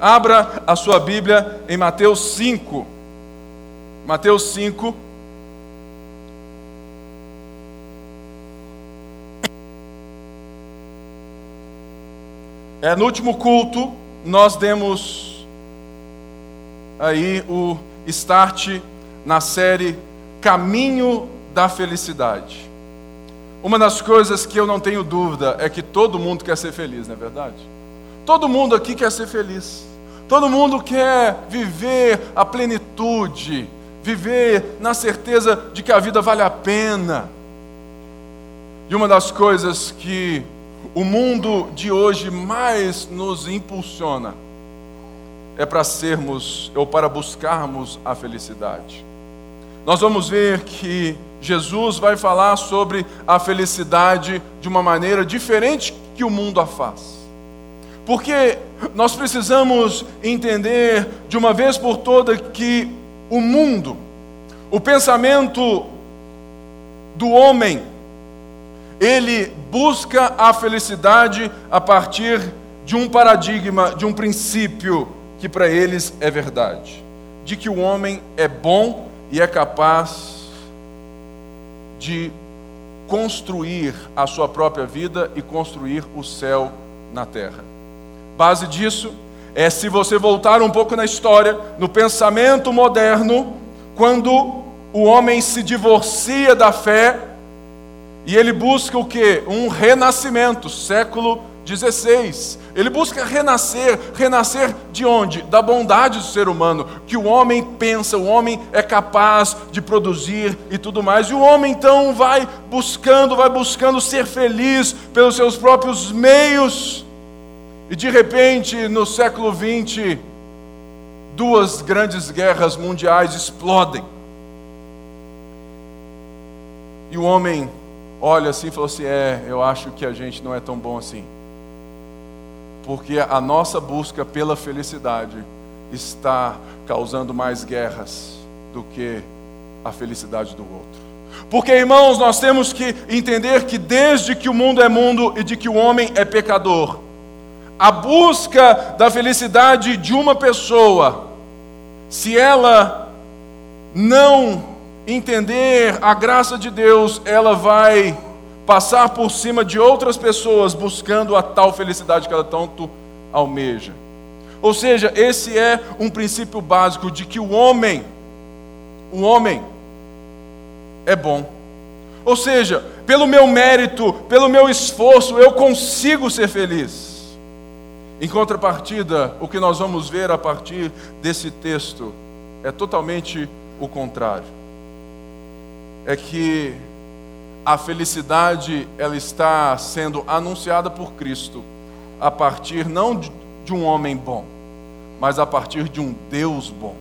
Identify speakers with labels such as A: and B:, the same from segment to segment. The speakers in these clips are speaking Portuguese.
A: Abra a sua Bíblia em Mateus 5. Mateus 5. É, no último culto, nós demos aí o start na série Caminho da Felicidade. Uma das coisas que eu não tenho dúvida é que todo mundo quer ser feliz, não é verdade? Todo mundo aqui quer ser feliz. Todo mundo quer viver a plenitude, viver na certeza de que a vida vale a pena. E uma das coisas que o mundo de hoje mais nos impulsiona é para sermos ou para buscarmos a felicidade. Nós vamos ver que Jesus vai falar sobre a felicidade de uma maneira diferente que o mundo a faz. Porque nós precisamos entender de uma vez por toda que o mundo, o pensamento do homem, ele busca a felicidade a partir de um paradigma, de um princípio que para eles é verdade, de que o homem é bom e é capaz de construir a sua própria vida e construir o céu na terra. Base disso é se você voltar um pouco na história, no pensamento moderno, quando o homem se divorcia da fé e ele busca o que? Um renascimento, século 16. Ele busca renascer, renascer de onde? Da bondade do ser humano, que o homem pensa, o homem é capaz de produzir e tudo mais. E o homem então vai buscando, vai buscando ser feliz pelos seus próprios meios. E de repente, no século 20, duas grandes guerras mundiais explodem. E o homem olha assim e fala assim: É, eu acho que a gente não é tão bom assim porque a nossa busca pela felicidade está causando mais guerras do que a felicidade do outro. Porque, irmãos, nós temos que entender que desde que o mundo é mundo e de que o homem é pecador, a busca da felicidade de uma pessoa, se ela não entender a graça de Deus, ela vai passar por cima de outras pessoas buscando a tal felicidade que ela tanto almeja. Ou seja, esse é um princípio básico de que o homem, o homem é bom. Ou seja, pelo meu mérito, pelo meu esforço, eu consigo ser feliz. Em contrapartida, o que nós vamos ver a partir desse texto é totalmente o contrário. É que a felicidade ela está sendo anunciada por Cristo a partir não de um homem bom, mas a partir de um Deus bom.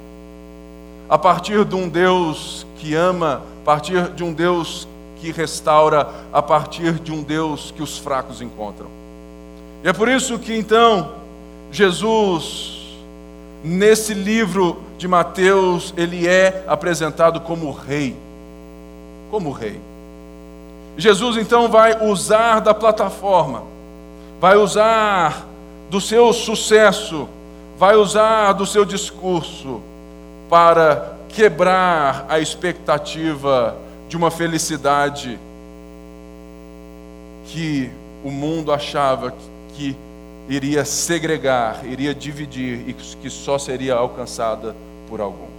A: A partir de um Deus que ama, a partir de um Deus que restaura, a partir de um Deus que os fracos encontram. E é por isso que então Jesus nesse livro de Mateus, ele é apresentado como rei. Como rei. Jesus então vai usar da plataforma, vai usar do seu sucesso, vai usar do seu discurso para quebrar a expectativa de uma felicidade que o mundo achava que iria segregar, iria dividir e que só seria alcançada por alguns.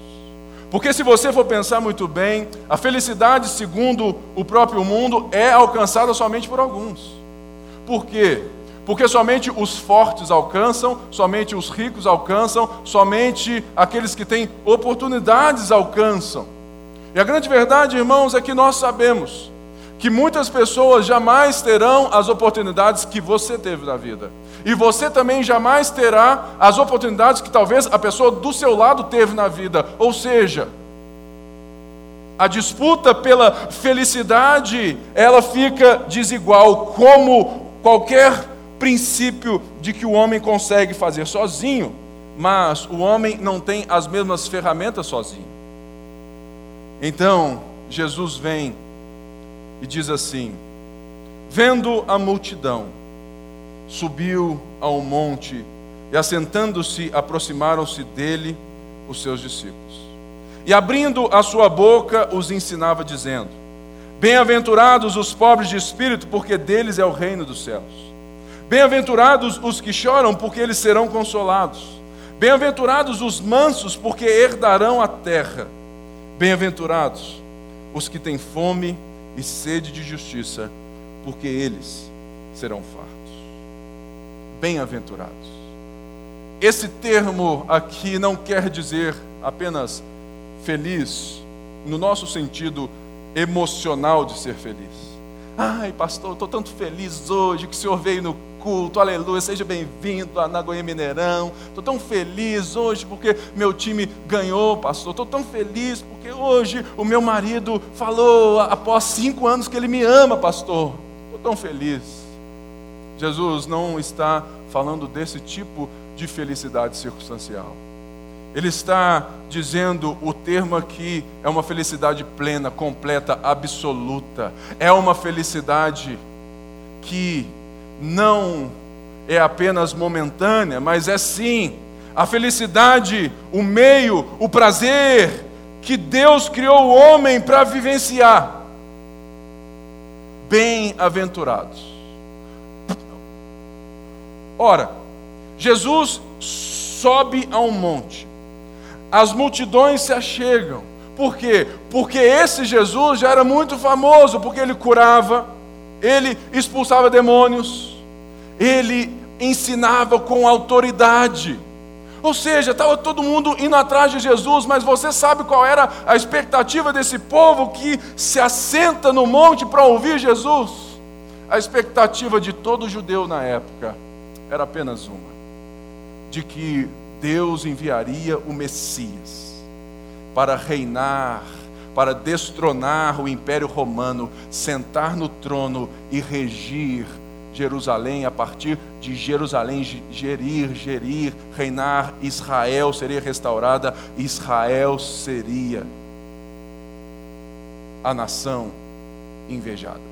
A: Porque se você for pensar muito bem, a felicidade, segundo o próprio mundo, é alcançada somente por alguns. Por quê? Porque somente os fortes alcançam, somente os ricos alcançam, somente aqueles que têm oportunidades alcançam. E a grande verdade, irmãos, é que nós sabemos que muitas pessoas jamais terão as oportunidades que você teve na vida. E você também jamais terá as oportunidades que talvez a pessoa do seu lado teve na vida. Ou seja, a disputa pela felicidade, ela fica desigual, como qualquer princípio de que o homem consegue fazer sozinho, mas o homem não tem as mesmas ferramentas sozinho. Então, Jesus vem e diz assim: Vendo a multidão, subiu ao monte E assentando-se, aproximaram-se dele os seus discípulos. E abrindo a sua boca, os ensinava, dizendo: Bem-aventurados os pobres de espírito, porque deles é o reino dos céus. Bem-aventurados os que choram, porque eles serão consolados. Bem-aventurados os mansos, porque herdarão a terra. Bem-aventurados os que têm fome e sede de justiça, porque eles serão fartos. Bem-aventurados. Esse termo aqui não quer dizer apenas feliz, no nosso sentido emocional de ser feliz. Ai, pastor, estou tanto feliz hoje que o senhor veio no culto, aleluia, seja bem-vindo a Nagoya Mineirão. Estou tão feliz hoje porque meu time ganhou, pastor. Estou tão feliz porque hoje o meu marido falou após cinco anos que ele me ama, pastor. Estou tão feliz. Jesus não está falando desse tipo de felicidade circunstancial. Ele está dizendo o termo aqui é uma felicidade plena, completa, absoluta. É uma felicidade que não é apenas momentânea, mas é sim a felicidade, o meio, o prazer que Deus criou o homem para vivenciar. Bem-aventurados. Ora, Jesus sobe a um monte, as multidões se achegam. Por quê? Porque esse Jesus já era muito famoso, porque ele curava, ele expulsava demônios, ele ensinava com autoridade. Ou seja, estava todo mundo indo atrás de Jesus, mas você sabe qual era a expectativa desse povo que se assenta no monte para ouvir Jesus? A expectativa de todo judeu na época era apenas uma: de que Deus enviaria o Messias para reinar para destronar o Império Romano, sentar no trono e regir Jerusalém, a partir de Jerusalém, gerir, gerir, reinar, Israel seria restaurada, Israel seria a nação invejada.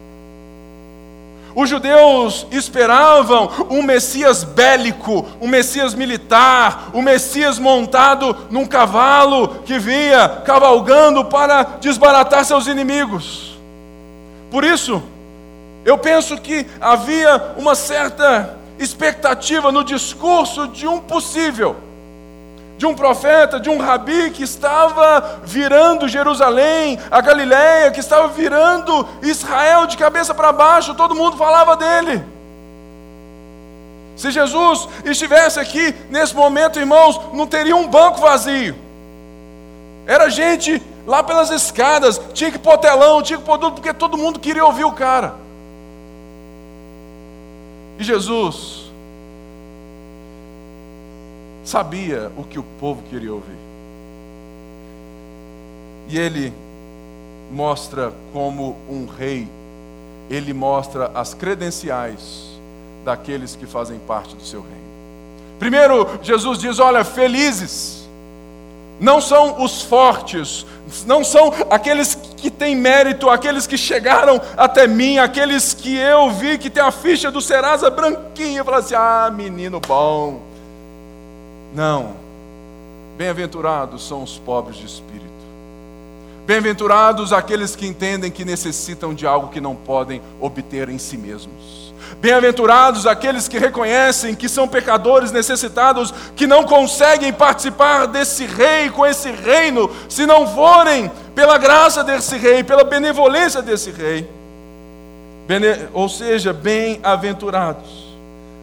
A: Os judeus esperavam um Messias bélico, um Messias militar, um Messias montado num cavalo que vinha cavalgando para desbaratar seus inimigos. Por isso, eu penso que havia uma certa expectativa no discurso de um possível de um profeta, de um rabi que estava virando Jerusalém, a Galiléia, que estava virando Israel de cabeça para baixo, todo mundo falava dele. Se Jesus estivesse aqui nesse momento, irmãos, não teria um banco vazio. Era gente lá pelas escadas, tinha que pôr telão, tinha que pôr tudo, porque todo mundo queria ouvir o cara. E Jesus sabia o que o povo queria ouvir. E ele mostra como um rei, ele mostra as credenciais daqueles que fazem parte do seu reino. Primeiro, Jesus diz: Olha, felizes não são os fortes, não são aqueles que têm mérito, aqueles que chegaram até mim, aqueles que eu vi que tem a ficha do Serasa branquinha, e fala assim: Ah, menino bom. Não. Bem-aventurados são os pobres de espírito. Bem-aventurados aqueles que entendem que necessitam de algo que não podem obter em si mesmos. Bem-aventurados aqueles que reconhecem que são pecadores necessitados, que não conseguem participar desse rei, com esse reino, se não forem pela graça desse rei, pela benevolência desse rei. Bene... Ou seja, bem-aventurados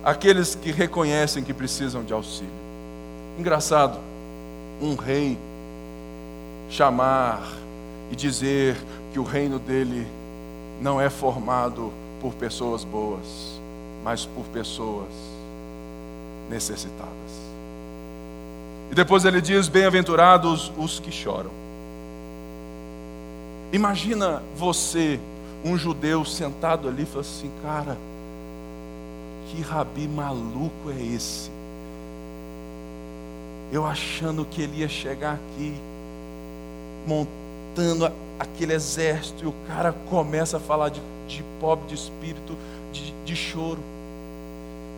A: aqueles que reconhecem que precisam de auxílio. Engraçado, um rei chamar e dizer que o reino dele não é formado por pessoas boas, mas por pessoas necessitadas. E depois ele diz: Bem-aventurados os que choram. Imagina você, um judeu, sentado ali e assim: Cara, que rabi maluco é esse? Eu achando que ele ia chegar aqui, montando aquele exército, e o cara começa a falar de, de pobre de espírito, de, de choro.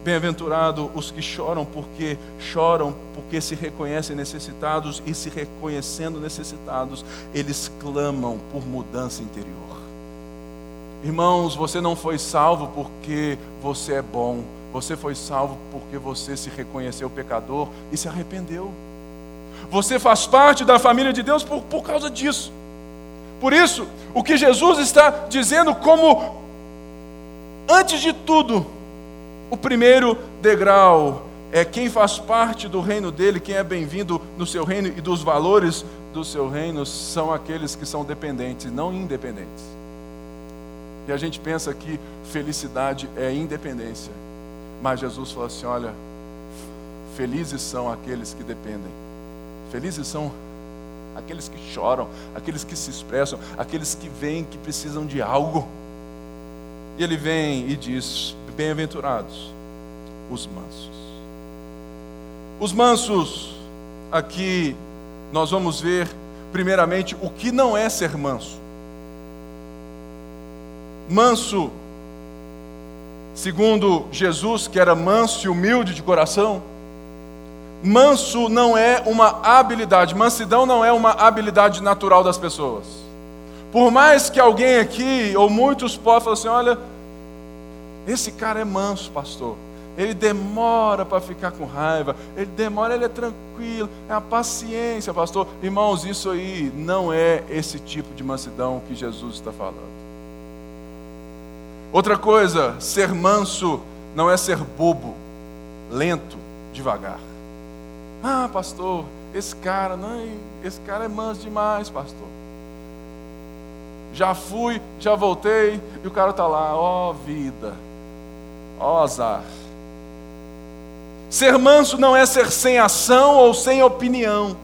A: Bem-aventurado os que choram, porque choram, porque se reconhecem necessitados e se reconhecendo necessitados, eles clamam por mudança interior. Irmãos, você não foi salvo porque você é bom, você foi salvo porque você se reconheceu pecador e se arrependeu. Você faz parte da família de Deus por, por causa disso. Por isso, o que Jesus está dizendo como, antes de tudo, o primeiro degrau é quem faz parte do reino dele, quem é bem-vindo no seu reino e dos valores do seu reino são aqueles que são dependentes, não independentes. E a gente pensa que felicidade é independência, mas Jesus falou assim: olha, felizes são aqueles que dependem, felizes são aqueles que choram, aqueles que se expressam, aqueles que veem que precisam de algo. E ele vem e diz: Bem-aventurados os mansos. Os mansos, aqui nós vamos ver, primeiramente, o que não é ser manso. Manso, segundo Jesus, que era manso e humilde de coração, manso não é uma habilidade, mansidão não é uma habilidade natural das pessoas. Por mais que alguém aqui, ou muitos possam falar assim: olha, esse cara é manso, pastor. Ele demora para ficar com raiva, ele demora, ele é tranquilo, é a paciência, pastor. Irmãos, isso aí não é esse tipo de mansidão que Jesus está falando. Outra coisa, ser manso não é ser bobo, lento, devagar. Ah, pastor, esse cara, não, esse cara é manso demais, pastor. Já fui, já voltei, e o cara está lá, ó oh, vida Ó azar. Ser manso não é ser sem ação ou sem opinião.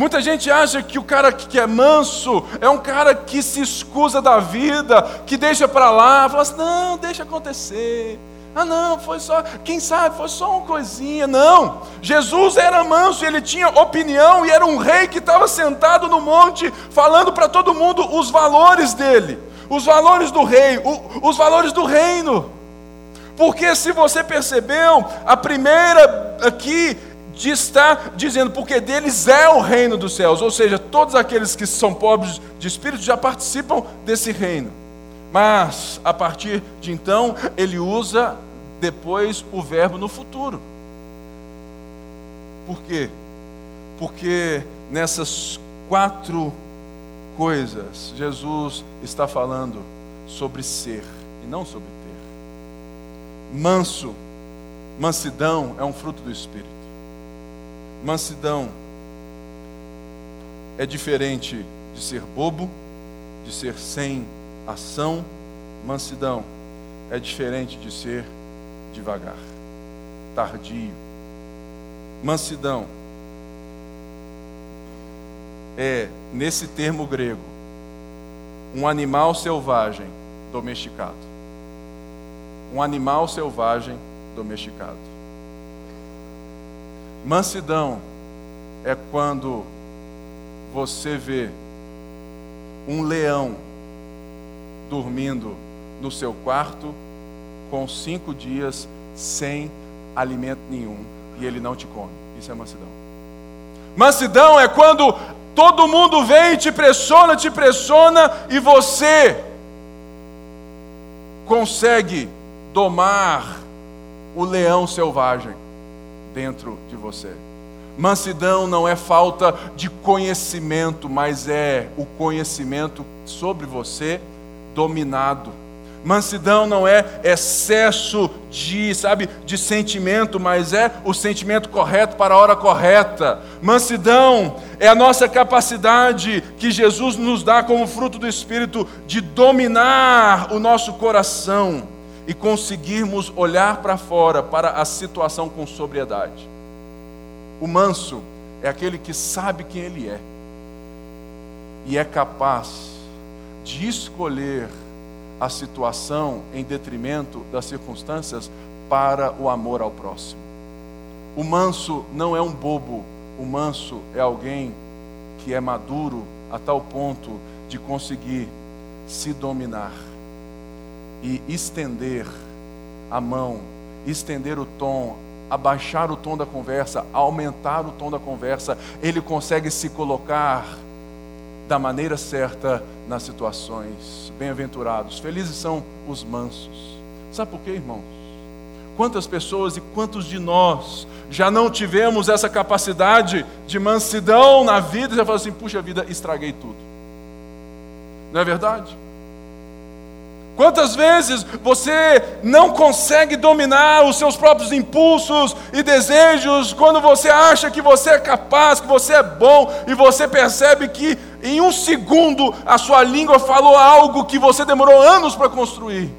A: Muita gente acha que o cara que é manso é um cara que se escusa da vida, que deixa para lá, fala assim: não, deixa acontecer. Ah, não, foi só, quem sabe, foi só uma coisinha. Não, Jesus era manso, ele tinha opinião e era um rei que estava sentado no monte, falando para todo mundo os valores dele os valores do rei, o, os valores do reino. Porque se você percebeu, a primeira aqui está dizendo, porque deles é o reino dos céus, ou seja, todos aqueles que são pobres de espírito já participam desse reino. Mas, a partir de então, ele usa depois o verbo no futuro. Por quê? Porque nessas quatro coisas, Jesus está falando sobre ser e não sobre ter. Manso, mansidão é um fruto do Espírito. Mansidão é diferente de ser bobo, de ser sem ação. Mansidão é diferente de ser devagar, tardio. Mansidão é, nesse termo grego, um animal selvagem domesticado. Um animal selvagem domesticado. Mansidão é quando você vê um leão dormindo no seu quarto com cinco dias sem alimento nenhum e ele não te come. Isso é mansidão. Mansidão é quando Todo mundo vem e te pressiona, te pressiona, e você consegue domar o leão selvagem dentro de você. Mansidão não é falta de conhecimento, mas é o conhecimento sobre você dominado Mansidão não é excesso de, sabe, de sentimento, mas é o sentimento correto para a hora correta. Mansidão é a nossa capacidade que Jesus nos dá como fruto do Espírito de dominar o nosso coração e conseguirmos olhar para fora para a situação com sobriedade. O manso é aquele que sabe quem ele é e é capaz de escolher a situação em detrimento das circunstâncias para o amor ao próximo. O manso não é um bobo, o manso é alguém que é maduro a tal ponto de conseguir se dominar e estender a mão, estender o tom, abaixar o tom da conversa, aumentar o tom da conversa, ele consegue se colocar da maneira certa nas situações. Bem-aventurados, felizes são os mansos. Sabe por quê, irmãos? Quantas pessoas e quantos de nós já não tivemos essa capacidade de mansidão na vida e já falou assim: puxa vida, estraguei tudo. Não é verdade? Quantas vezes você não consegue dominar os seus próprios impulsos e desejos quando você acha que você é capaz, que você é bom e você percebe que em um segundo a sua língua falou algo que você demorou anos para construir?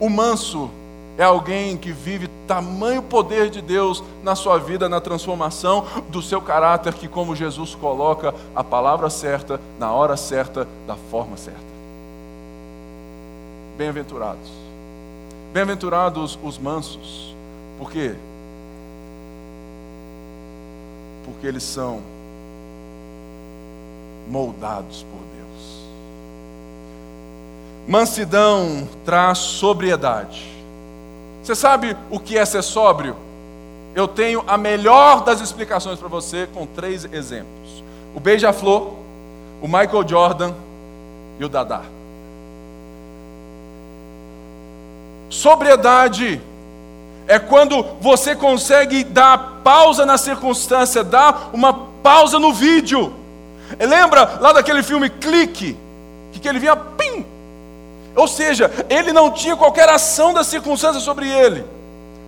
A: O manso é alguém que vive tamanho poder de Deus na sua vida, na transformação do seu caráter, que, como Jesus coloca a palavra certa, na hora certa, da forma certa. Bem-aventurados. Bem-aventurados os mansos. Por quê? Porque eles são moldados por Deus. Mansidão traz sobriedade. Você sabe o que é ser sóbrio? Eu tenho a melhor das explicações para você com três exemplos: o Beija-Flor, o Michael Jordan e o Dadá. Sobriedade é quando você consegue dar pausa na circunstância, dar uma pausa no vídeo. Lembra lá daquele filme Clique? Que, ele vinha, pim! Ou seja, ele não tinha qualquer ação da circunstância sobre ele,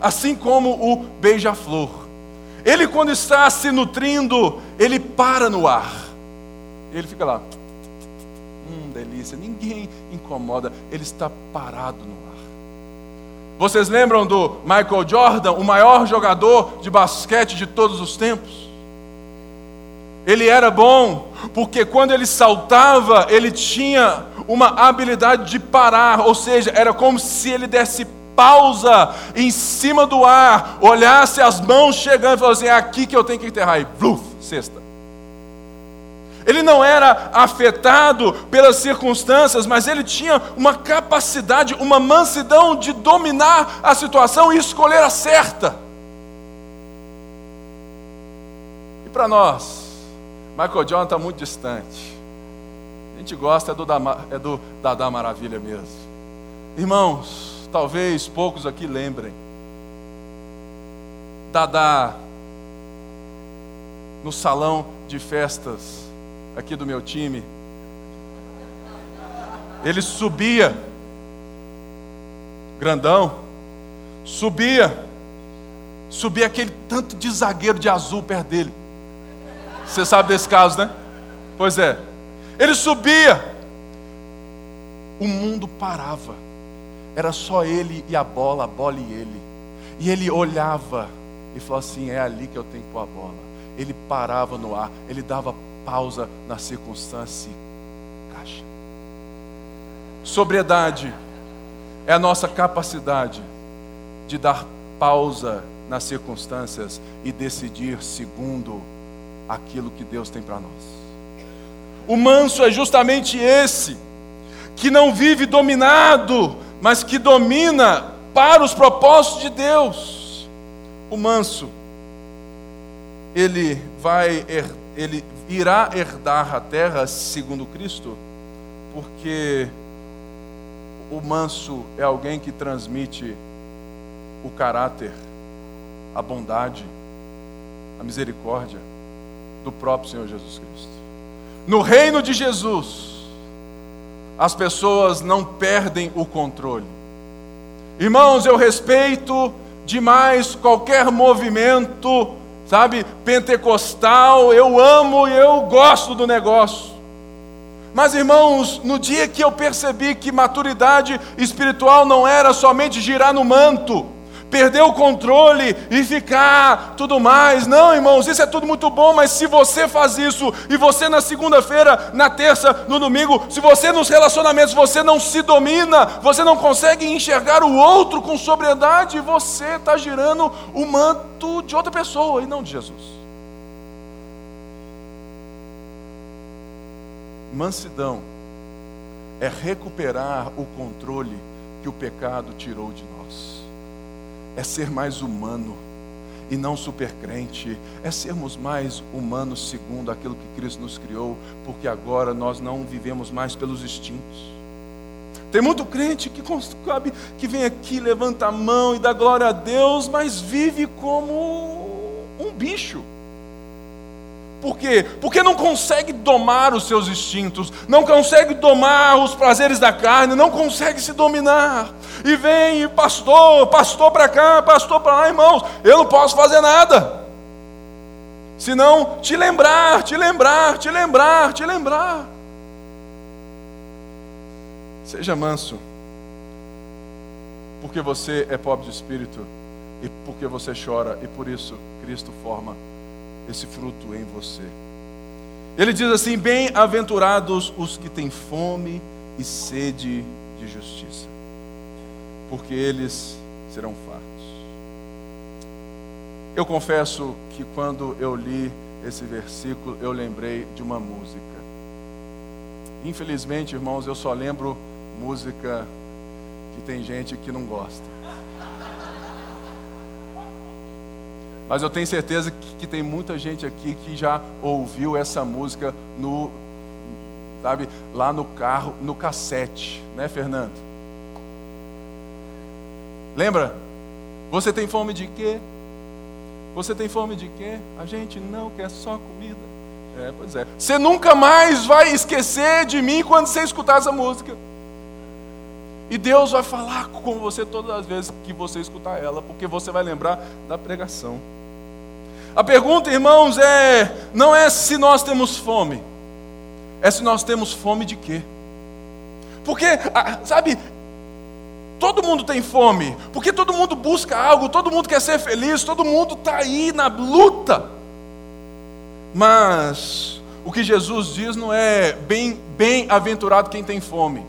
A: assim como o beija-flor. Ele, quando está se nutrindo, ele para no ar, ele fica lá, hum, delícia, ninguém incomoda, ele está parado no ar. Vocês lembram do Michael Jordan, o maior jogador de basquete de todos os tempos? Ele era bom, porque quando ele saltava, ele tinha uma habilidade de parar, ou seja, era como se ele desse pausa em cima do ar, olhasse as mãos chegando e falasse assim: é aqui que eu tenho que enterrar, e bluf, cesta. Ele não era afetado pelas circunstâncias, mas ele tinha uma capacidade, uma mansidão de dominar a situação e escolher a certa. E para nós, Michael Jordan está muito distante. A gente gosta é do, é do Dadá Maravilha mesmo. Irmãos, talvez poucos aqui lembrem. Dadá, no salão de festas aqui do meu time, ele subia, grandão, subia, subia aquele tanto de zagueiro de azul perto dele. Você sabe desse caso, né? Pois é. Ele subia, o mundo parava. Era só ele e a bola, a bola e ele. E ele olhava e falou assim: é ali que eu tenho que pôr a bola. Ele parava no ar, ele dava pausa na circunstância caixa. Sobriedade é a nossa capacidade de dar pausa nas circunstâncias e decidir segundo aquilo que Deus tem para nós. O manso é justamente esse, que não vive dominado, mas que domina para os propósitos de Deus. O manso, ele vai, ele irá herdar a terra segundo Cristo, porque o manso é alguém que transmite o caráter, a bondade, a misericórdia do próprio Senhor Jesus Cristo. No reino de Jesus, as pessoas não perdem o controle. Irmãos, eu respeito demais qualquer movimento, sabe, pentecostal, eu amo e eu gosto do negócio. Mas, irmãos, no dia que eu percebi que maturidade espiritual não era somente girar no manto, perder o controle e ficar tudo mais. Não, irmãos, isso é tudo muito bom, mas se você faz isso e você na segunda-feira, na terça, no domingo, se você nos relacionamentos você não se domina, você não consegue enxergar o outro com sobriedade, você está girando o manto de outra pessoa e não de Jesus. Mansidão é recuperar o controle que o pecado tirou de nós. É ser mais humano e não supercrente, é sermos mais humanos segundo aquilo que Cristo nos criou, porque agora nós não vivemos mais pelos instintos. Tem muito crente que, sabe, que vem aqui, levanta a mão e dá glória a Deus, mas vive como um bicho. Por quê? Porque não consegue domar os seus instintos, não consegue domar os prazeres da carne, não consegue se dominar. E vem pastor, pastor para cá, pastor para lá, irmãos, eu não posso fazer nada. Senão te lembrar, te lembrar, te lembrar, te lembrar. Seja manso, porque você é pobre de espírito e porque você chora, e por isso Cristo forma esse fruto em você. Ele diz assim: Bem-aventurados os que têm fome e sede de justiça, porque eles serão fartos. Eu confesso que quando eu li esse versículo, eu lembrei de uma música. Infelizmente, irmãos, eu só lembro música que tem gente que não gosta. Mas eu tenho certeza que, que, tem muita gente aqui que já ouviu essa música no, sabe, lá no carro, no cassete, né, Fernando? Lembra? Você tem fome de quê? Você tem fome de quê? A gente não quer só comida. É, pois é. Você nunca mais vai esquecer de mim quando você escutar essa música. E Deus vai falar com você todas as vezes que você escutar ela, porque você vai lembrar da pregação. A pergunta, irmãos, é não é se nós temos fome, é se nós temos fome de quê? Porque, sabe, todo mundo tem fome, porque todo mundo busca algo, todo mundo quer ser feliz, todo mundo está aí na luta. Mas o que Jesus diz não é bem, bem-aventurado quem tem fome,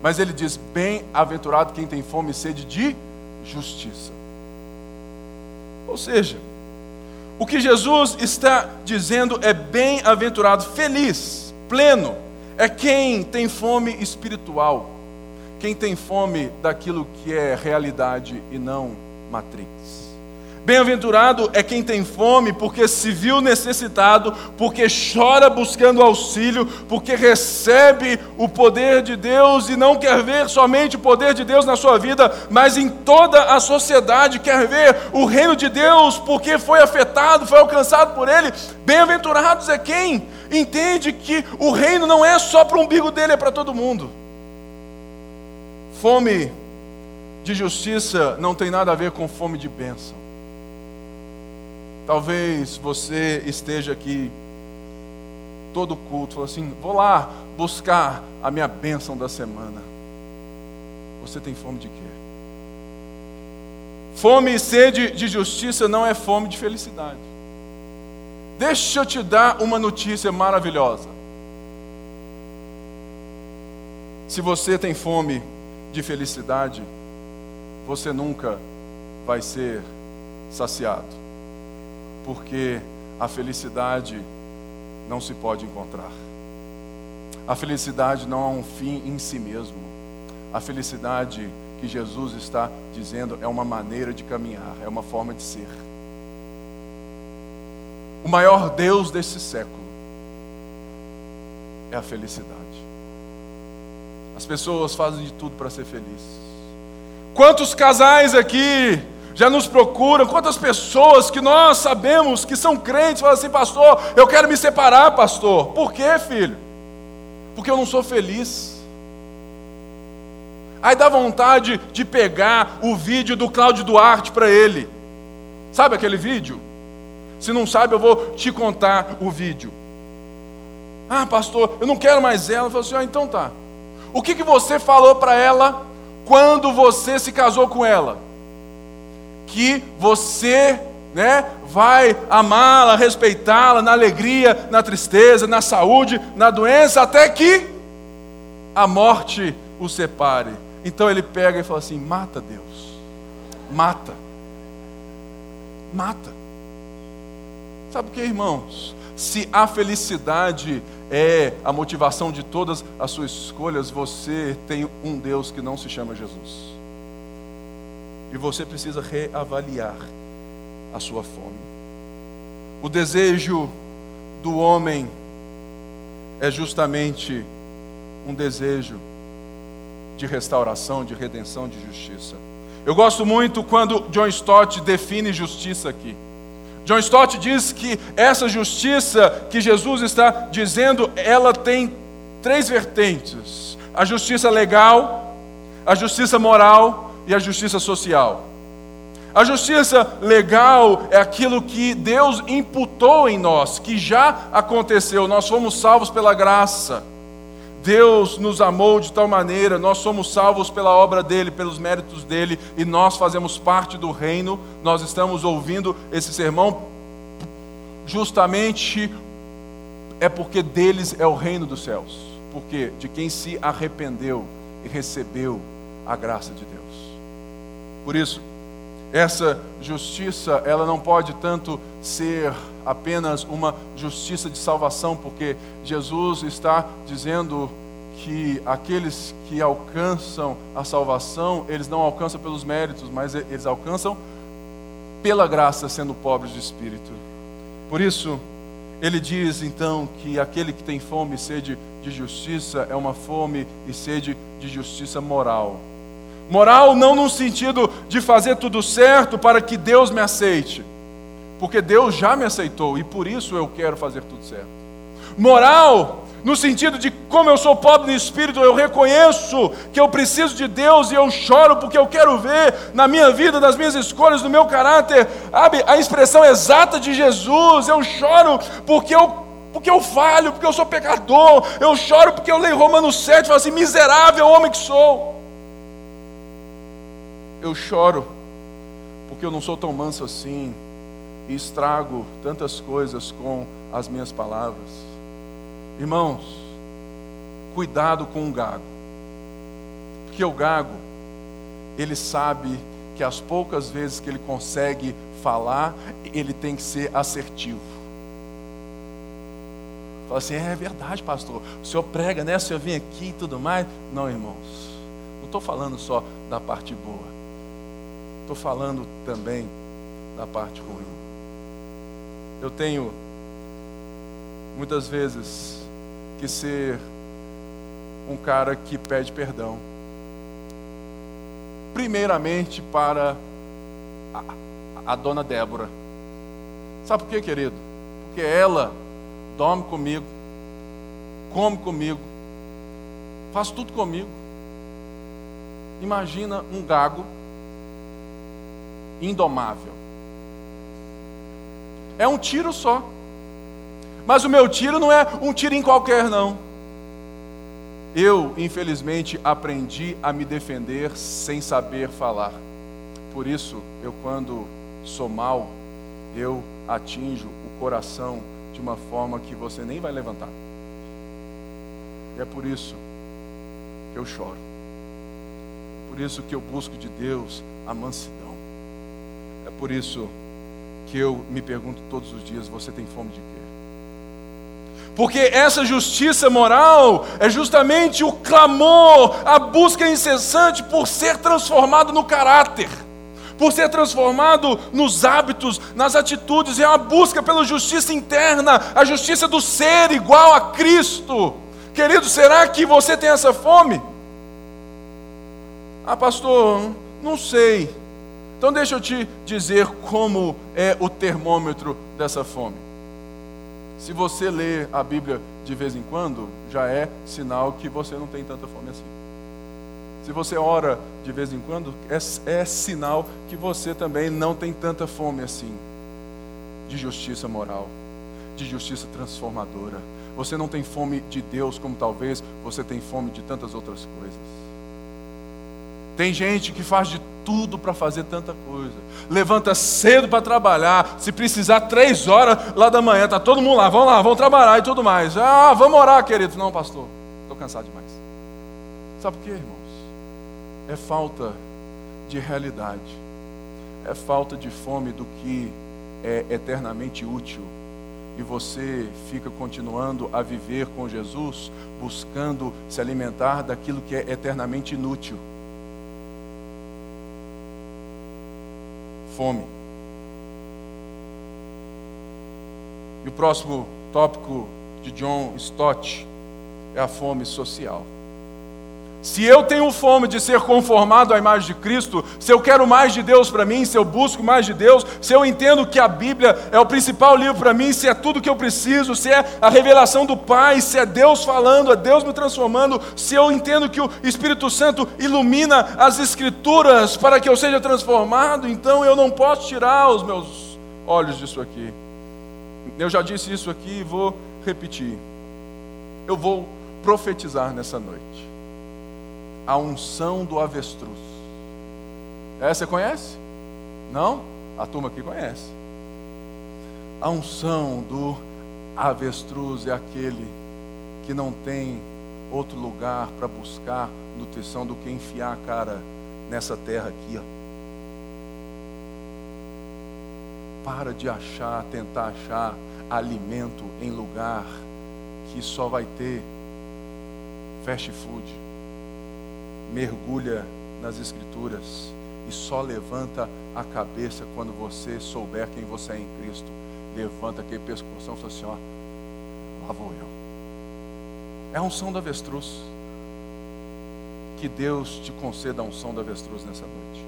A: mas ele diz: bem-aventurado quem tem fome e sede de justiça. Ou seja, o que Jesus está dizendo é bem-aventurado, feliz, pleno, é quem tem fome espiritual, quem tem fome daquilo que é realidade e não matrix. Bem-aventurado é quem tem fome, porque se viu necessitado, porque chora buscando auxílio, porque recebe o poder de Deus e não quer ver somente o poder de Deus na sua vida, mas em toda a sociedade quer ver o reino de Deus, porque foi afetado, foi alcançado por Ele. Bem-aventurados é quem entende que o reino não é só para o umbigo dele, é para todo mundo. Fome de justiça não tem nada a ver com fome de bênção. Talvez você esteja aqui todo culto, falou assim: vou lá buscar a minha bênção da semana. Você tem fome de quê? Fome e sede de justiça não é fome de felicidade. Deixa eu te dar uma notícia maravilhosa. Se você tem fome de felicidade, você nunca vai ser saciado porque a felicidade não se pode encontrar. A felicidade não é um fim em si mesmo. A felicidade que Jesus está dizendo é uma maneira de caminhar, é uma forma de ser. O maior Deus desse século é a felicidade. As pessoas fazem de tudo para ser felizes. Quantos casais aqui já nos procuram, quantas pessoas que nós sabemos que são crentes falam assim, pastor, eu quero me separar, pastor. Por quê, filho? Porque eu não sou feliz. Aí dá vontade de pegar o vídeo do Cláudio Duarte para ele. Sabe aquele vídeo? Se não sabe, eu vou te contar o vídeo. Ah, pastor, eu não quero mais ela. Eu falo assim, ah, então tá. O que, que você falou para ela quando você se casou com ela? Que você né, vai amá-la, respeitá-la na alegria, na tristeza, na saúde, na doença, até que a morte o separe. Então ele pega e fala assim: mata Deus, mata, mata. Sabe o que, irmãos? Se a felicidade é a motivação de todas as suas escolhas, você tem um Deus que não se chama Jesus. E você precisa reavaliar a sua fome. O desejo do homem é justamente um desejo de restauração, de redenção, de justiça. Eu gosto muito quando John Stott define justiça aqui. John Stott diz que essa justiça que Jesus está dizendo, ela tem três vertentes: a justiça legal, a justiça moral e a justiça social. A justiça legal é aquilo que Deus imputou em nós, que já aconteceu, nós fomos salvos pela graça. Deus nos amou de tal maneira, nós somos salvos pela obra dele, pelos méritos dele, e nós fazemos parte do reino. Nós estamos ouvindo esse sermão justamente é porque deles é o reino dos céus. Porque de quem se arrependeu e recebeu a graça de Deus. Por isso, essa justiça, ela não pode tanto ser apenas uma justiça de salvação, porque Jesus está dizendo que aqueles que alcançam a salvação, eles não alcançam pelos méritos, mas eles alcançam pela graça, sendo pobres de espírito. Por isso, ele diz então que aquele que tem fome e sede de justiça é uma fome e sede de justiça moral. Moral não no sentido de fazer tudo certo para que Deus me aceite, porque Deus já me aceitou e por isso eu quero fazer tudo certo. Moral no sentido de como eu sou pobre no espírito, eu reconheço que eu preciso de Deus e eu choro porque eu quero ver na minha vida, nas minhas escolhas, no meu caráter, a expressão exata de Jesus. Eu choro porque eu porque eu falho, porque eu sou pecador. Eu choro porque eu leio Romanos 7 e falo assim: miserável homem que sou. Eu choro porque eu não sou tão manso assim e estrago tantas coisas com as minhas palavras. Irmãos, cuidado com o gago, porque o gago, ele sabe que as poucas vezes que ele consegue falar, ele tem que ser assertivo. Fala assim, é verdade, pastor. O senhor prega, né? O senhor vem aqui e tudo mais. Não, irmãos. Não estou falando só da parte boa. Estou falando também da parte ruim. Eu tenho, muitas vezes, que ser um cara que pede perdão. Primeiramente para a, a dona Débora. Sabe por quê, querido? Porque ela dorme comigo, come comigo, faz tudo comigo. Imagina um gago indomável. É um tiro só. Mas o meu tiro não é um tiro em qualquer, não. Eu, infelizmente, aprendi a me defender sem saber falar. Por isso, eu, quando sou mal, eu atinjo o coração de uma forma que você nem vai levantar. E é por isso que eu choro. Por isso que eu busco de Deus a mansidão. Por isso que eu me pergunto todos os dias: você tem fome de quê? Porque essa justiça moral é justamente o clamor, a busca incessante por ser transformado no caráter, por ser transformado nos hábitos, nas atitudes, é uma busca pela justiça interna, a justiça do ser igual a Cristo. Querido, será que você tem essa fome? Ah, pastor, não sei. Então deixa eu te dizer como é o termômetro dessa fome. Se você lê a Bíblia de vez em quando, já é sinal que você não tem tanta fome assim. Se você ora de vez em quando, é, é sinal que você também não tem tanta fome assim de justiça moral, de justiça transformadora. Você não tem fome de Deus como talvez você tem fome de tantas outras coisas. Tem gente que faz de tudo para fazer tanta coisa. Levanta cedo para trabalhar. Se precisar, três horas lá da manhã, tá todo mundo lá, vamos lá, vamos trabalhar e tudo mais. Ah, vamos orar, querido. Não, pastor, estou cansado demais. Sabe por quê, irmãos? É falta de realidade. É falta de fome do que é eternamente útil. E você fica continuando a viver com Jesus, buscando se alimentar daquilo que é eternamente inútil. Fome. E o próximo tópico de John Stott é a fome social. Se eu tenho fome de ser conformado à imagem de Cristo, se eu quero mais de Deus para mim, se eu busco mais de Deus, se eu entendo que a Bíblia é o principal livro para mim, se é tudo que eu preciso, se é a revelação do Pai, se é Deus falando, é Deus me transformando, se eu entendo que o Espírito Santo ilumina as Escrituras para que eu seja transformado, então eu não posso tirar os meus olhos disso aqui. Eu já disse isso aqui e vou repetir. Eu vou profetizar nessa noite a unção do avestruz. Essa você conhece? Não? A turma aqui conhece. A unção do avestruz é aquele que não tem outro lugar para buscar nutrição do que enfiar a cara nessa terra aqui. Ó. Para de achar, tentar achar alimento em lugar que só vai ter fast food mergulha nas Escrituras e só levanta a cabeça quando você souber quem você é em Cristo. Levanta aquele pescoção e fala assim: ó, lá vou eu. É a unção da avestruz. Que Deus te conceda a unção da avestruz nessa noite.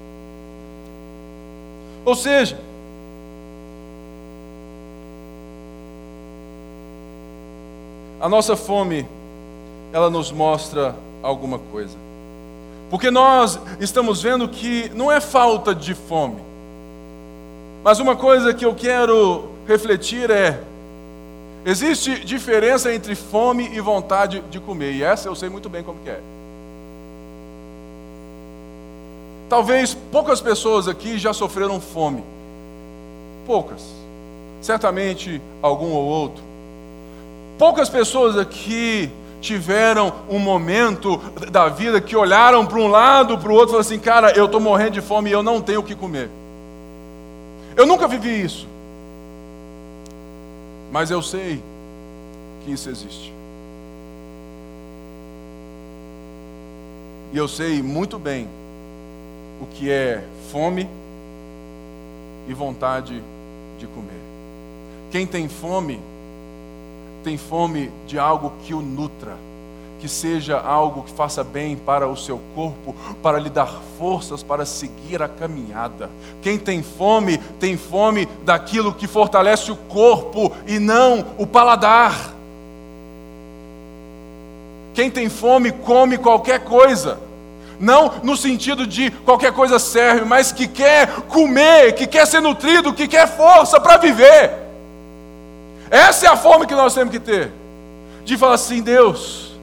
A: Ou seja, a nossa fome, ela nos mostra alguma coisa. Porque nós estamos vendo que não é falta de fome. Mas uma coisa que eu quero refletir é: existe diferença entre fome e vontade de comer. E essa eu sei muito bem como é. Talvez poucas pessoas aqui já sofreram fome. Poucas. Certamente algum ou outro. Poucas pessoas aqui tiveram um momento da vida que olharam para um lado, para o outro e falaram assim: Cara, eu estou morrendo de fome e eu não tenho o que comer. Eu nunca vivi isso. Mas eu sei que isso existe. E eu sei muito bem o que é fome e vontade de comer. Quem tem fome tem fome de algo que o nutra, que seja algo que faça bem para o seu corpo, para lhe dar forças para seguir a caminhada. Quem tem fome, tem fome daquilo que fortalece o corpo e não o paladar. Quem tem fome, come qualquer coisa. Não no sentido de qualquer coisa serve, mas que quer comer, que quer ser nutrido, que quer força para viver. Essa é a forma que nós temos que ter. De falar assim, Deus,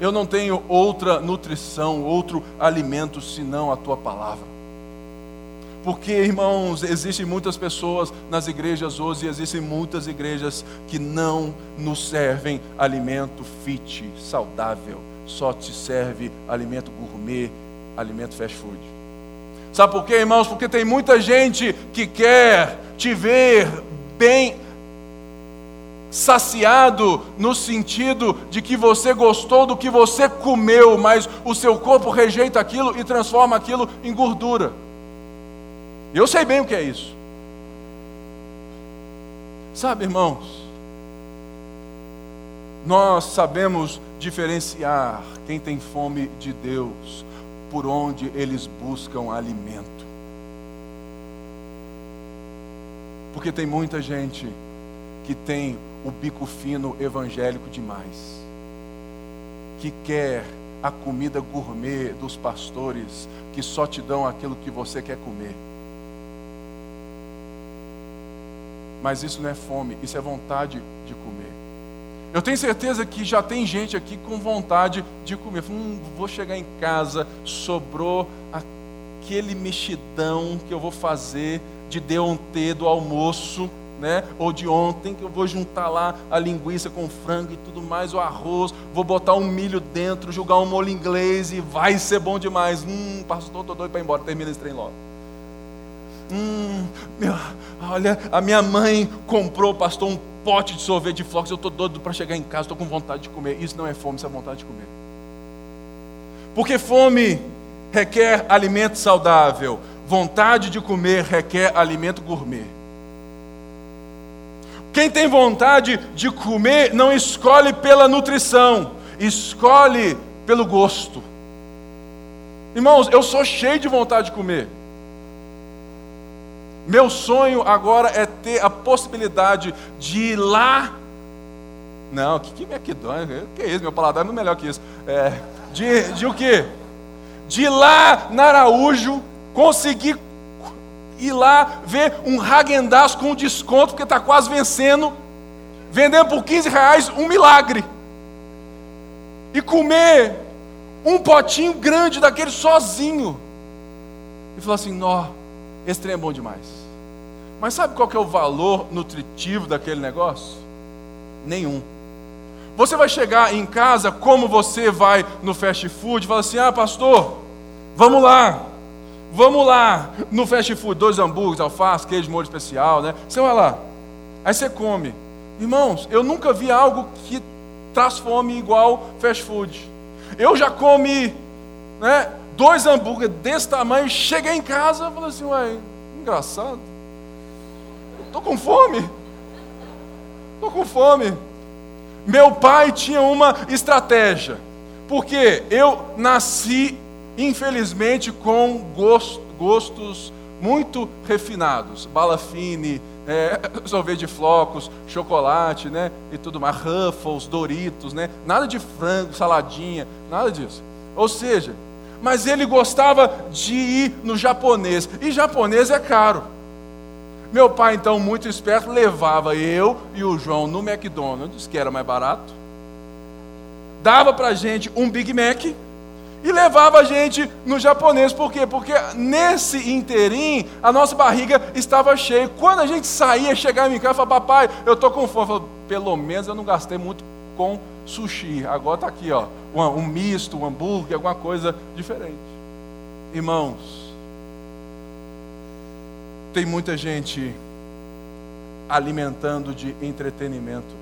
A: eu não tenho outra nutrição, outro alimento senão a tua palavra. Porque, irmãos, existem muitas pessoas nas igrejas hoje, existem muitas igrejas que não nos servem alimento fit, saudável, só te serve alimento gourmet, alimento fast food. Sabe por quê, irmãos? Porque tem muita gente que quer te ver bem saciado no sentido de que você gostou do que você comeu, mas o seu corpo rejeita aquilo e transforma aquilo em gordura. Eu sei bem o que é isso. Sabe, irmãos, nós sabemos diferenciar quem tem fome de Deus por onde eles buscam alimento. Porque tem muita gente que tem o bico fino evangélico demais, que quer a comida gourmet dos pastores que só te dão aquilo que você quer comer. Mas isso não é fome, isso é vontade de comer. Eu tenho certeza que já tem gente aqui com vontade de comer. Hum, vou chegar em casa, sobrou aquele mexidão que eu vou fazer de deontê do almoço né? Ou de ontem, que eu vou juntar lá a linguiça com frango e tudo mais, o arroz, vou botar um milho dentro, jogar um molho inglês e vai ser bom demais. Hum, pastor, tô doido para ir embora, termina esse trem logo. Hum, meu, olha, a minha mãe comprou, pastor, um pote de sorvete de flocos, eu tô doido para chegar em casa, estou com vontade de comer. Isso não é fome, isso é vontade de comer. Porque fome requer alimento saudável. Vontade de comer requer alimento gourmet. Quem tem vontade de comer não escolhe pela nutrição, escolhe pelo gosto. Irmãos, eu sou cheio de vontade de comer. Meu sonho agora é ter a possibilidade de ir lá. Não, que, que McDonald's? Que é isso? Meu paladar não é melhor que isso. É, de, de o quê? De lá na Araújo, conseguir ir lá ver um Hagendaz com desconto, porque está quase vencendo, vendendo por 15 reais um milagre. E comer um potinho grande daquele sozinho. E falar assim: nó, esse trem é bom demais. Mas sabe qual que é o valor nutritivo daquele negócio? Nenhum. Você vai chegar em casa como você vai no fast food, fala assim: "Ah, pastor, vamos lá. Vamos lá no fast food, dois hambúrgueres, alface, queijo, molho especial, né? Você vai lá. Aí você come. Irmãos, eu nunca vi algo que traz fome igual fast food. Eu já comi, né, dois hambúrgueres desse tamanho, cheguei em casa, e falei assim: "Uai, engraçado. Estou com fome. Estou com fome. Meu pai tinha uma estratégia. Porque eu nasci, infelizmente, com gostos muito refinados. Bala fine, é, sorvete de flocos, chocolate, né? E tudo mais. Ruffles, Doritos, né? Nada de frango, saladinha, nada disso. Ou seja, mas ele gostava de ir no japonês. E japonês é caro. Meu pai, então, muito esperto, levava eu e o João no McDonald's, que era mais barato, dava para gente um Big Mac e levava a gente no japonês. Por quê? Porque nesse interim a nossa barriga estava cheia. Quando a gente saía, chegava em casa e falava, papai, eu estou com fome. Eu falava, pelo menos eu não gastei muito com sushi. Agora está aqui, ó, um misto, um hambúrguer, alguma coisa diferente. Irmãos, tem muita gente alimentando de entretenimento,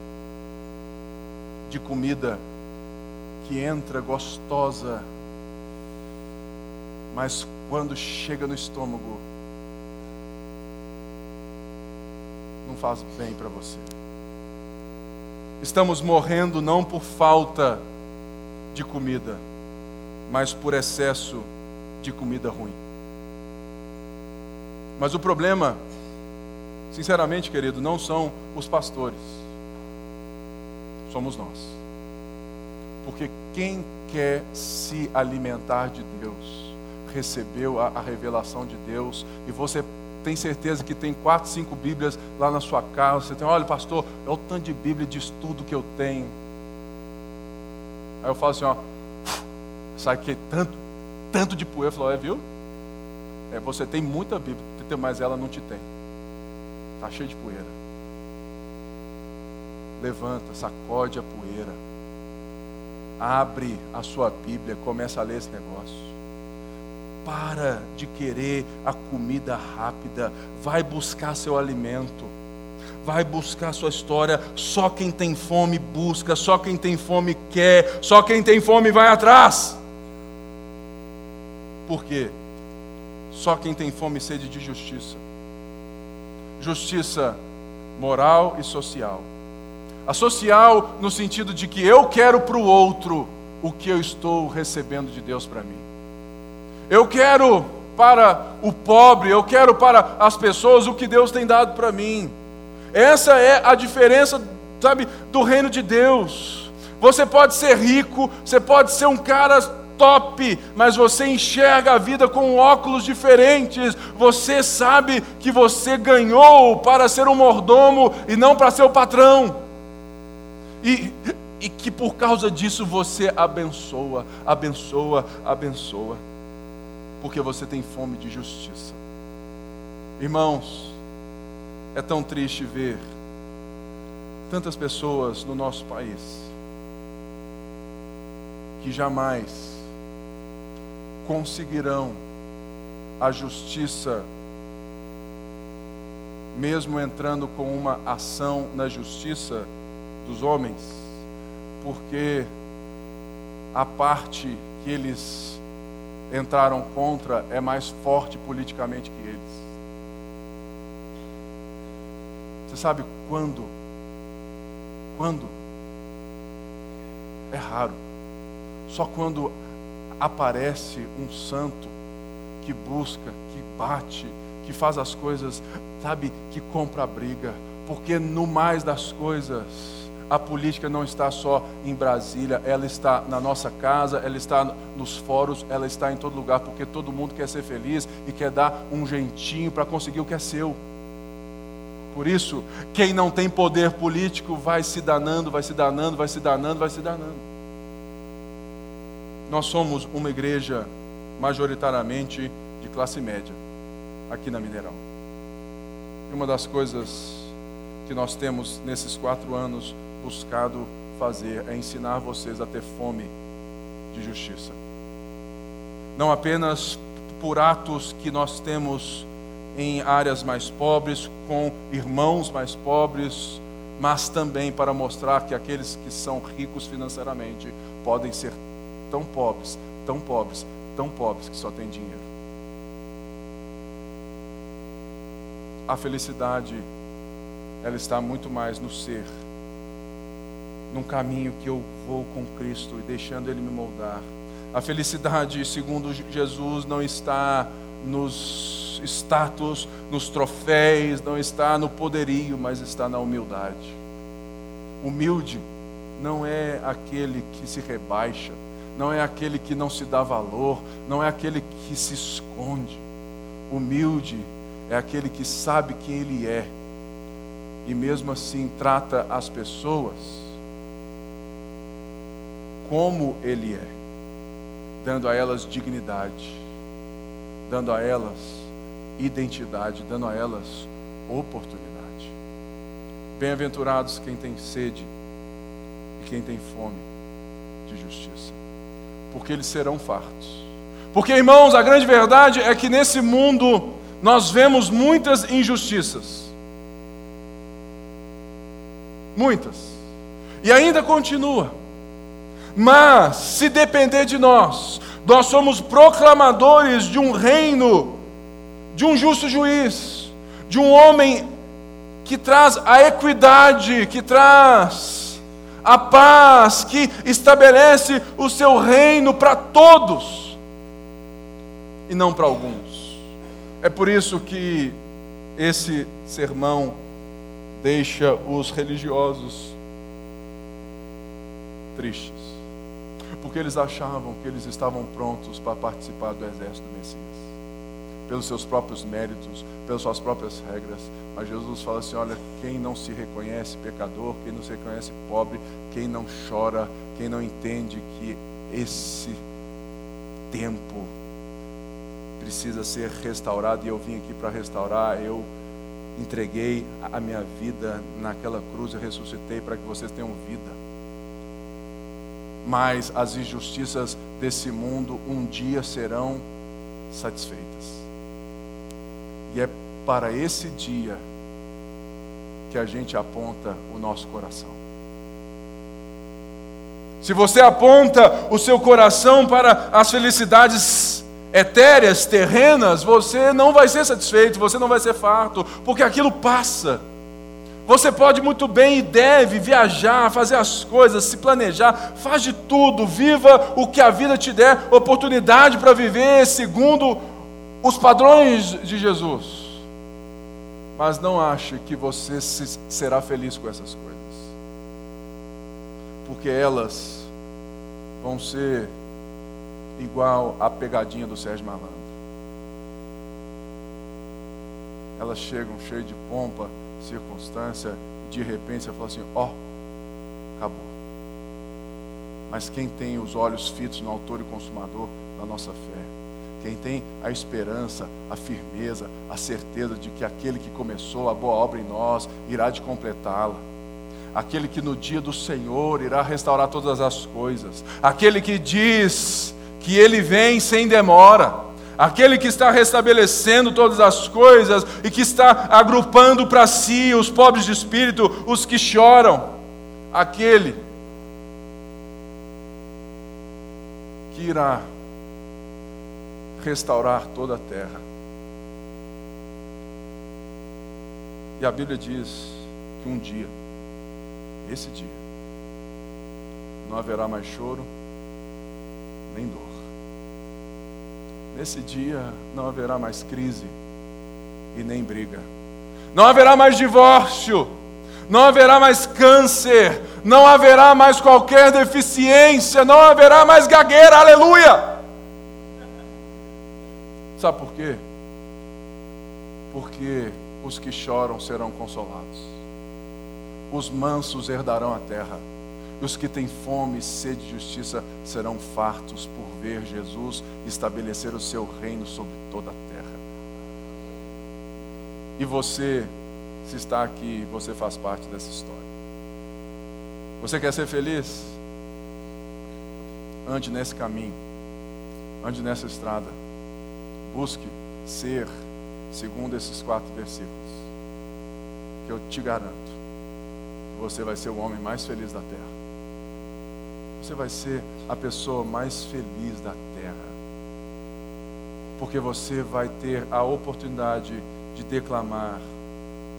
A: de comida que entra gostosa, mas quando chega no estômago, não faz bem para você. Estamos morrendo não por falta de comida, mas por excesso de comida ruim. Mas o problema, sinceramente, querido, não são os pastores, somos nós. Porque quem quer se alimentar de Deus, recebeu a, a revelação de Deus, e você tem certeza que tem quatro, cinco Bíblias lá na sua casa. Você tem, olha, pastor, é o tanto de Bíblia de estudo que eu tenho. Aí eu falo assim, ó, sai que tanto, tanto de poeira. Eu falo, é, viu? É, você tem muita Bíblia mas ela não te tem. Está cheio de poeira. Levanta, sacode a poeira. Abre a sua Bíblia, começa a ler esse negócio. Para de querer a comida rápida. Vai buscar seu alimento. Vai buscar sua história. Só quem tem fome busca. Só quem tem fome quer. Só quem tem fome vai atrás. Por quê? Só quem tem fome e sede de justiça. Justiça moral e social. A social no sentido de que eu quero para o outro o que eu estou recebendo de Deus para mim. Eu quero para o pobre, eu quero para as pessoas o que Deus tem dado para mim. Essa é a diferença, sabe, do reino de Deus. Você pode ser rico, você pode ser um cara top, mas você enxerga a vida com óculos diferentes. Você sabe que você ganhou para ser um mordomo e não para ser o patrão. E, e que por causa disso você abençoa, abençoa, abençoa, porque você tem fome de justiça. Irmãos, é tão triste ver tantas pessoas no nosso país que jamais conseguirão a justiça, mesmo entrando com uma ação na justiça dos homens, porque a parte que eles entraram contra é mais forte politicamente que eles. Você sabe quando? Quando? É raro. Só quando aparece um santo que busca, que bate, que faz as coisas, sabe, que compra a briga. Porque no mais das coisas, a política não está só em Brasília, ela está na nossa casa, ela está nos fóruns, ela está em todo lugar, porque todo mundo quer ser feliz e quer dar um jeitinho para conseguir o que é seu. Por isso, quem não tem poder político vai se danando, vai se danando, vai se danando, vai se danando. Nós somos uma igreja majoritariamente de classe média aqui na Mineral. E uma das coisas que nós temos nesses quatro anos buscado fazer é ensinar vocês a ter fome de justiça. Não apenas por atos que nós temos em áreas mais pobres, com irmãos mais pobres, mas também para mostrar que aqueles que são ricos financeiramente podem ser tão pobres, tão pobres, tão pobres que só têm dinheiro. A felicidade, ela está muito mais no ser, num caminho que eu vou com Cristo e deixando Ele me moldar. A felicidade, segundo Jesus, não está nos status, nos troféus, não está no poderio, mas está na humildade. Humilde não é aquele que se rebaixa, não é aquele que não se dá valor, não é aquele que se esconde. Humilde é aquele que sabe quem ele é e mesmo assim trata as pessoas como ele é, dando a elas dignidade, dando a elas identidade, dando a elas oportunidade. Bem-aventurados quem tem sede e quem tem fome de justiça porque eles serão fartos. Porque, irmãos, a grande verdade é que nesse mundo nós vemos muitas injustiças. Muitas. E ainda continua. Mas, se depender de nós, nós somos proclamadores de um reino, de um justo juiz, de um homem que traz a equidade, que traz a paz que estabelece o seu reino para todos e não para alguns. É por isso que esse sermão deixa os religiosos tristes, porque eles achavam que eles estavam prontos para participar do exército do Messias pelos seus próprios méritos, pelas suas próprias regras. Mas Jesus fala assim: olha, quem não se reconhece pecador, quem não se reconhece pobre, quem não chora, quem não entende que esse tempo precisa ser restaurado e eu vim aqui para restaurar, eu entreguei a minha vida naquela cruz e ressuscitei para que vocês tenham vida. Mas as injustiças desse mundo um dia serão satisfeitas. E é para esse dia que a gente aponta o nosso coração. Se você aponta o seu coração para as felicidades etéreas, terrenas, você não vai ser satisfeito, você não vai ser farto, porque aquilo passa. Você pode muito bem e deve viajar, fazer as coisas, se planejar, faz de tudo, viva o que a vida te der, oportunidade para viver segundo os padrões de Jesus. Mas não ache que você se, será feliz com essas coisas. Porque elas vão ser igual a pegadinha do Sérgio Malandro. Elas chegam cheias de pompa, circunstância, e de repente você fala assim: ó, oh, acabou. Mas quem tem os olhos fitos no autor e consumador da nossa fé, quem tem a esperança, a firmeza, a certeza de que aquele que começou a boa obra em nós irá de completá-la. Aquele que no dia do Senhor irá restaurar todas as coisas. Aquele que diz que ele vem sem demora. Aquele que está restabelecendo todas as coisas e que está agrupando para si os pobres de espírito, os que choram. Aquele que irá restaurar toda a terra. E a Bíblia diz que um dia, esse dia, não haverá mais choro, nem dor. Nesse dia não haverá mais crise e nem briga. Não haverá mais divórcio, não haverá mais câncer, não haverá mais qualquer deficiência, não haverá mais gagueira, aleluia! Sabe por quê? Porque os que choram serão consolados, os mansos herdarão a terra, e os que têm fome e sede de justiça serão fartos por ver Jesus estabelecer o seu reino sobre toda a terra. E você, se está aqui, você faz parte dessa história. Você quer ser feliz? Ande nesse caminho, ande nessa estrada. Busque ser segundo esses quatro versículos. Que eu te garanto você vai ser o homem mais feliz da terra. Você vai ser a pessoa mais feliz da terra. Porque você vai ter a oportunidade de declamar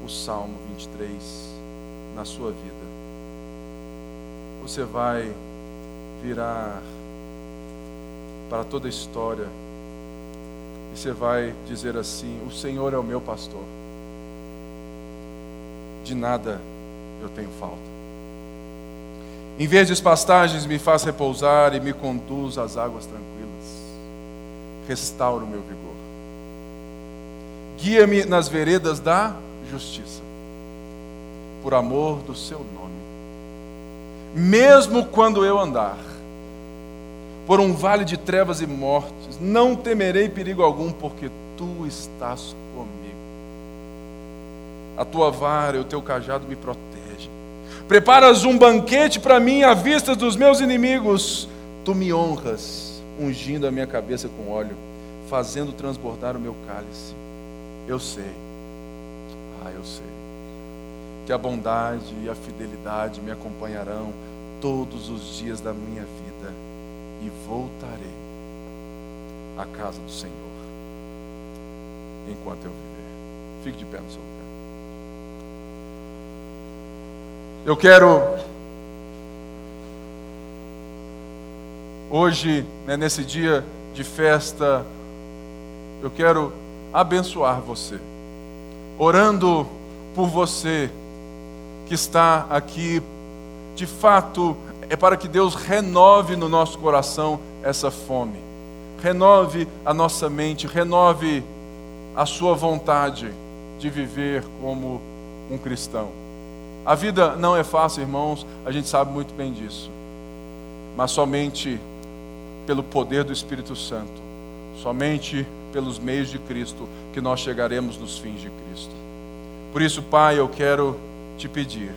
A: o Salmo 23 na sua vida. Você vai virar para toda a história e você vai dizer assim: O Senhor é o meu pastor, de nada eu tenho falta. Em verdes pastagens me faz repousar e me conduz às águas tranquilas. Restaura o meu vigor. Guia-me nas veredas da justiça, por amor do seu nome. Mesmo quando eu andar por um vale de trevas e mortes, não temerei perigo algum, porque tu estás comigo. A tua vara e o teu cajado me protegem. Preparas um banquete para mim à vista dos meus inimigos. Tu me honras, ungindo a minha cabeça com óleo, fazendo transbordar o meu cálice. Eu sei, ah, eu sei, que a bondade e a fidelidade me acompanharão todos os dias da minha vida e voltarei à casa do Senhor enquanto eu viver. Fique de pé no seu lugar. Eu quero hoje, né, nesse dia de festa, eu quero abençoar você, orando por você que está aqui, de fato, é para que Deus renove no nosso coração essa fome, renove a nossa mente, renove a sua vontade de viver como um cristão. A vida não é fácil, irmãos, a gente sabe muito bem disso, mas somente pelo poder do Espírito Santo, somente pelos meios de Cristo que nós chegaremos nos fins de Cristo. Por isso, Pai, eu quero te pedir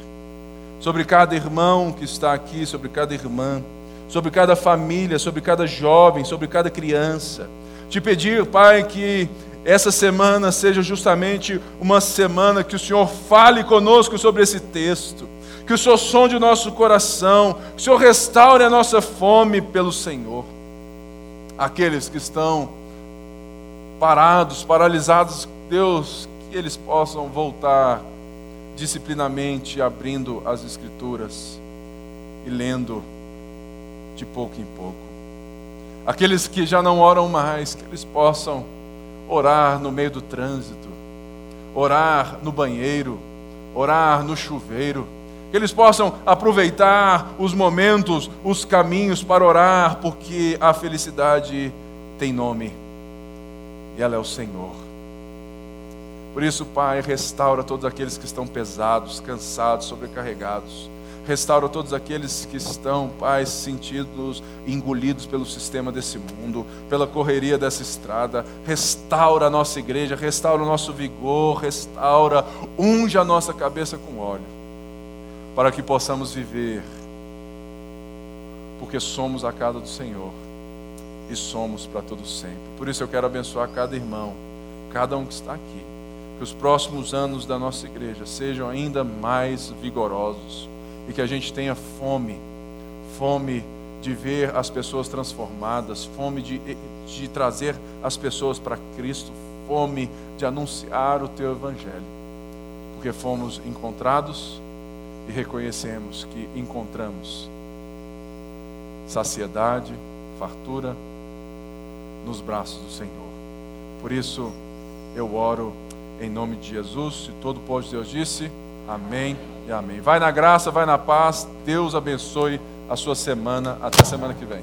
A: sobre cada irmão que está aqui, sobre cada irmã, sobre cada família, sobre cada jovem, sobre cada criança. Te pedir, Pai, que essa semana seja justamente uma semana que o Senhor fale conosco sobre esse texto, que o Senhor sonde o nosso coração, que o Senhor restaure a nossa fome pelo Senhor. Aqueles que estão parados, paralisados, Deus, que eles possam voltar disciplinamente abrindo as Escrituras e lendo de pouco em pouco. Aqueles que já não oram mais, que eles possam orar no meio do trânsito, orar no banheiro, orar no chuveiro, que eles possam aproveitar os momentos, os caminhos para orar, porque a felicidade tem nome e ela é o Senhor. Por isso, Pai, restaura todos aqueles que estão pesados, cansados, sobrecarregados. Restaura todos aqueles que estão, Pai, sentidos engolidos pelo sistema desse mundo, pela correria dessa estrada. Restaura a nossa igreja, restaura o nosso vigor, restaura, unge a nossa cabeça com óleo, para que possamos viver, porque somos a casa do Senhor e somos para todo sempre. Por isso eu quero abençoar cada irmão, cada um que está aqui que os próximos anos da nossa igreja sejam ainda mais vigorosos e que a gente tenha fome, fome de ver as pessoas transformadas, fome de, de trazer as pessoas para Cristo, fome de anunciar o teu Evangelho, porque fomos encontrados e reconhecemos que encontramos saciedade, fartura nos braços do Senhor. Por isso, eu oro em nome de Jesus, e todo o povo de Deus disse: Amém e amém. Vai na graça, vai na paz. Deus abençoe a sua semana. Até semana que vem.